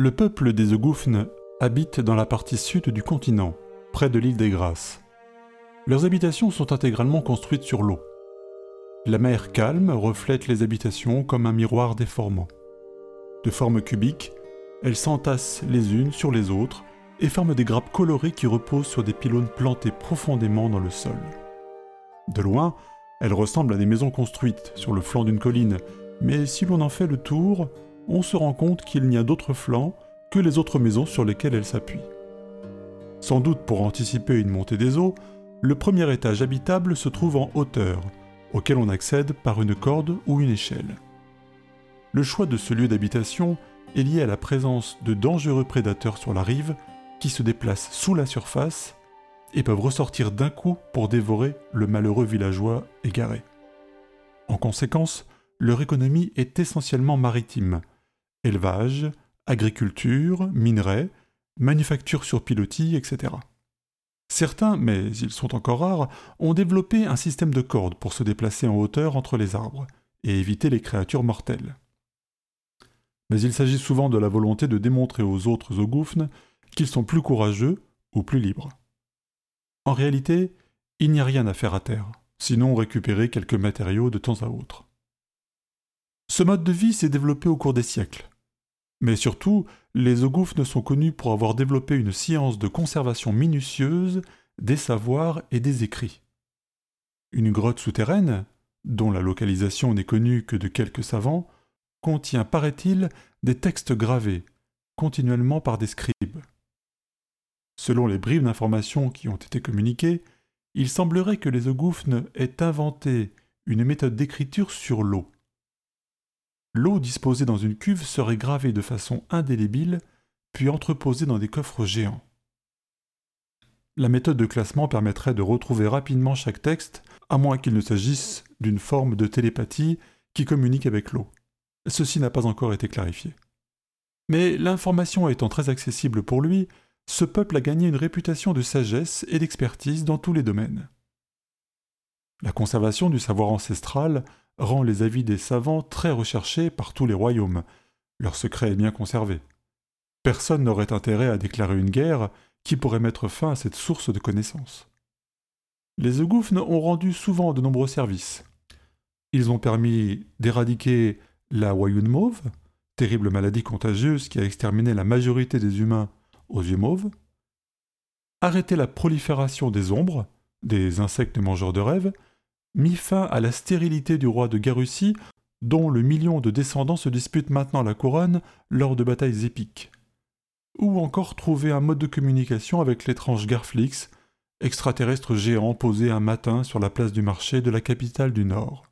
Le peuple des Ogoufnes habite dans la partie sud du continent, près de l'île des Grâces. Leurs habitations sont intégralement construites sur l'eau. La mer calme reflète les habitations comme un miroir déformant. De forme cubique, elles s'entassent les unes sur les autres et forment des grappes colorées qui reposent sur des pylônes plantés profondément dans le sol. De loin, elles ressemblent à des maisons construites sur le flanc d'une colline, mais si l'on en fait le tour, on se rend compte qu'il n'y a d'autres flancs que les autres maisons sur lesquelles elles s'appuient. Sans doute pour anticiper une montée des eaux, le premier étage habitable se trouve en hauteur, auquel on accède par une corde ou une échelle. Le choix de ce lieu d'habitation est lié à la présence de dangereux prédateurs sur la rive qui se déplacent sous la surface et peuvent ressortir d'un coup pour dévorer le malheureux villageois égaré. En conséquence, leur économie est essentiellement maritime, élevage, agriculture, minerais, manufacture sur pilotis, etc. Certains, mais ils sont encore rares, ont développé un système de cordes pour se déplacer en hauteur entre les arbres et éviter les créatures mortelles. Mais il s'agit souvent de la volonté de démontrer aux autres ogoufnes qu'ils sont plus courageux ou plus libres. En réalité, il n'y a rien à faire à terre, sinon récupérer quelques matériaux de temps à autre. Ce mode de vie s'est développé au cours des siècles, mais surtout, les Ogoufnes sont connus pour avoir développé une science de conservation minutieuse des savoirs et des écrits. Une grotte souterraine, dont la localisation n'est connue que de quelques savants, contient, paraît-il, des textes gravés, continuellement par des scribes. Selon les bribes d'informations qui ont été communiquées, il semblerait que les Ogoufnes aient inventé une méthode d'écriture sur l'eau l'eau disposée dans une cuve serait gravée de façon indélébile, puis entreposée dans des coffres géants. La méthode de classement permettrait de retrouver rapidement chaque texte, à moins qu'il ne s'agisse d'une forme de télépathie qui communique avec l'eau. Ceci n'a pas encore été clarifié. Mais l'information étant très accessible pour lui, ce peuple a gagné une réputation de sagesse et d'expertise dans tous les domaines. La conservation du savoir ancestral rend les avis des savants très recherchés par tous les royaumes. Leur secret est bien conservé. Personne n'aurait intérêt à déclarer une guerre qui pourrait mettre fin à cette source de connaissances. Les Eugoufnes ont rendu souvent de nombreux services. Ils ont permis d'éradiquer la Wayun mauve, terrible maladie contagieuse qui a exterminé la majorité des humains aux yeux mauves, arrêter la prolifération des ombres, des insectes mangeurs de rêves, mit fin à la stérilité du roi de Garussie, dont le million de descendants se disputent maintenant la couronne lors de batailles épiques. Ou encore trouver un mode de communication avec l'étrange Garflix, extraterrestre géant posé un matin sur la place du marché de la capitale du Nord.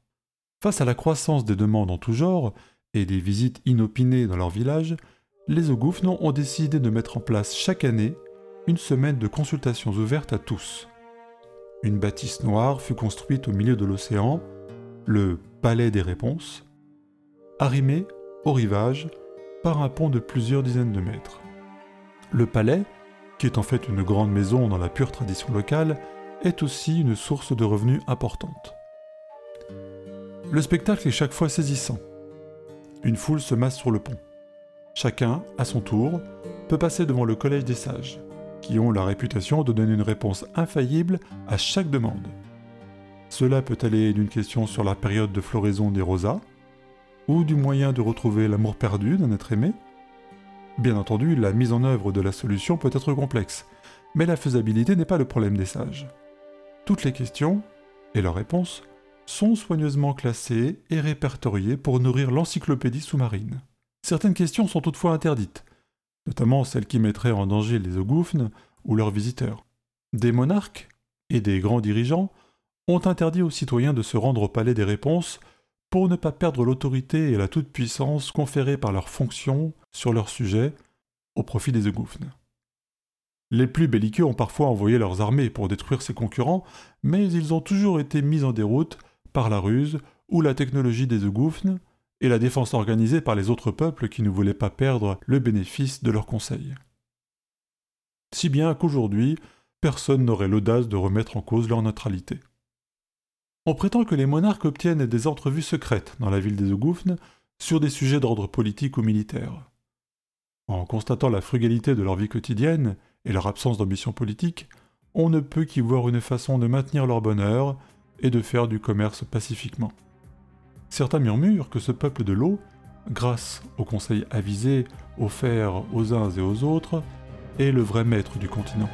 Face à la croissance des demandes en tout genre et des visites inopinées dans leur village, les Ogoufnes ont décidé de mettre en place chaque année une semaine de consultations ouvertes à tous. Une bâtisse noire fut construite au milieu de l'océan, le Palais des Réponses, arrimé au rivage par un pont de plusieurs dizaines de mètres. Le palais, qui est en fait une grande maison dans la pure tradition locale, est aussi une source de revenus importante. Le spectacle est chaque fois saisissant. Une foule se masse sur le pont. Chacun, à son tour, peut passer devant le collège des sages qui ont la réputation de donner une réponse infaillible à chaque demande. Cela peut aller d'une question sur la période de floraison des rosas, ou du moyen de retrouver l'amour perdu d'un être aimé. Bien entendu, la mise en œuvre de la solution peut être complexe, mais la faisabilité n'est pas le problème des sages. Toutes les questions, et leurs réponses, sont soigneusement classées et répertoriées pour nourrir l'encyclopédie sous-marine. Certaines questions sont toutefois interdites, notamment celles qui mettraient en danger les Ogoufnes ou leurs visiteurs. Des monarques et des grands dirigeants ont interdit aux citoyens de se rendre au palais des réponses pour ne pas perdre l'autorité et la toute-puissance conférées par leurs fonctions sur leur sujet au profit des Ogoufnes. Les plus belliqueux ont parfois envoyé leurs armées pour détruire ses concurrents, mais ils ont toujours été mis en déroute par la ruse ou la technologie des Ogoufnes, et la défense organisée par les autres peuples qui ne voulaient pas perdre le bénéfice de leurs conseils. Si bien qu'aujourd'hui, personne n'aurait l'audace de remettre en cause leur neutralité. On prétend que les monarques obtiennent des entrevues secrètes dans la ville des Ogoufnes sur des sujets d'ordre politique ou militaire. En constatant la frugalité de leur vie quotidienne et leur absence d'ambition politique, on ne peut qu'y voir une façon de maintenir leur bonheur et de faire du commerce pacifiquement. Certains murmurent que ce peuple de l'eau, grâce aux conseils avisés offerts aux uns et aux autres, est le vrai maître du continent.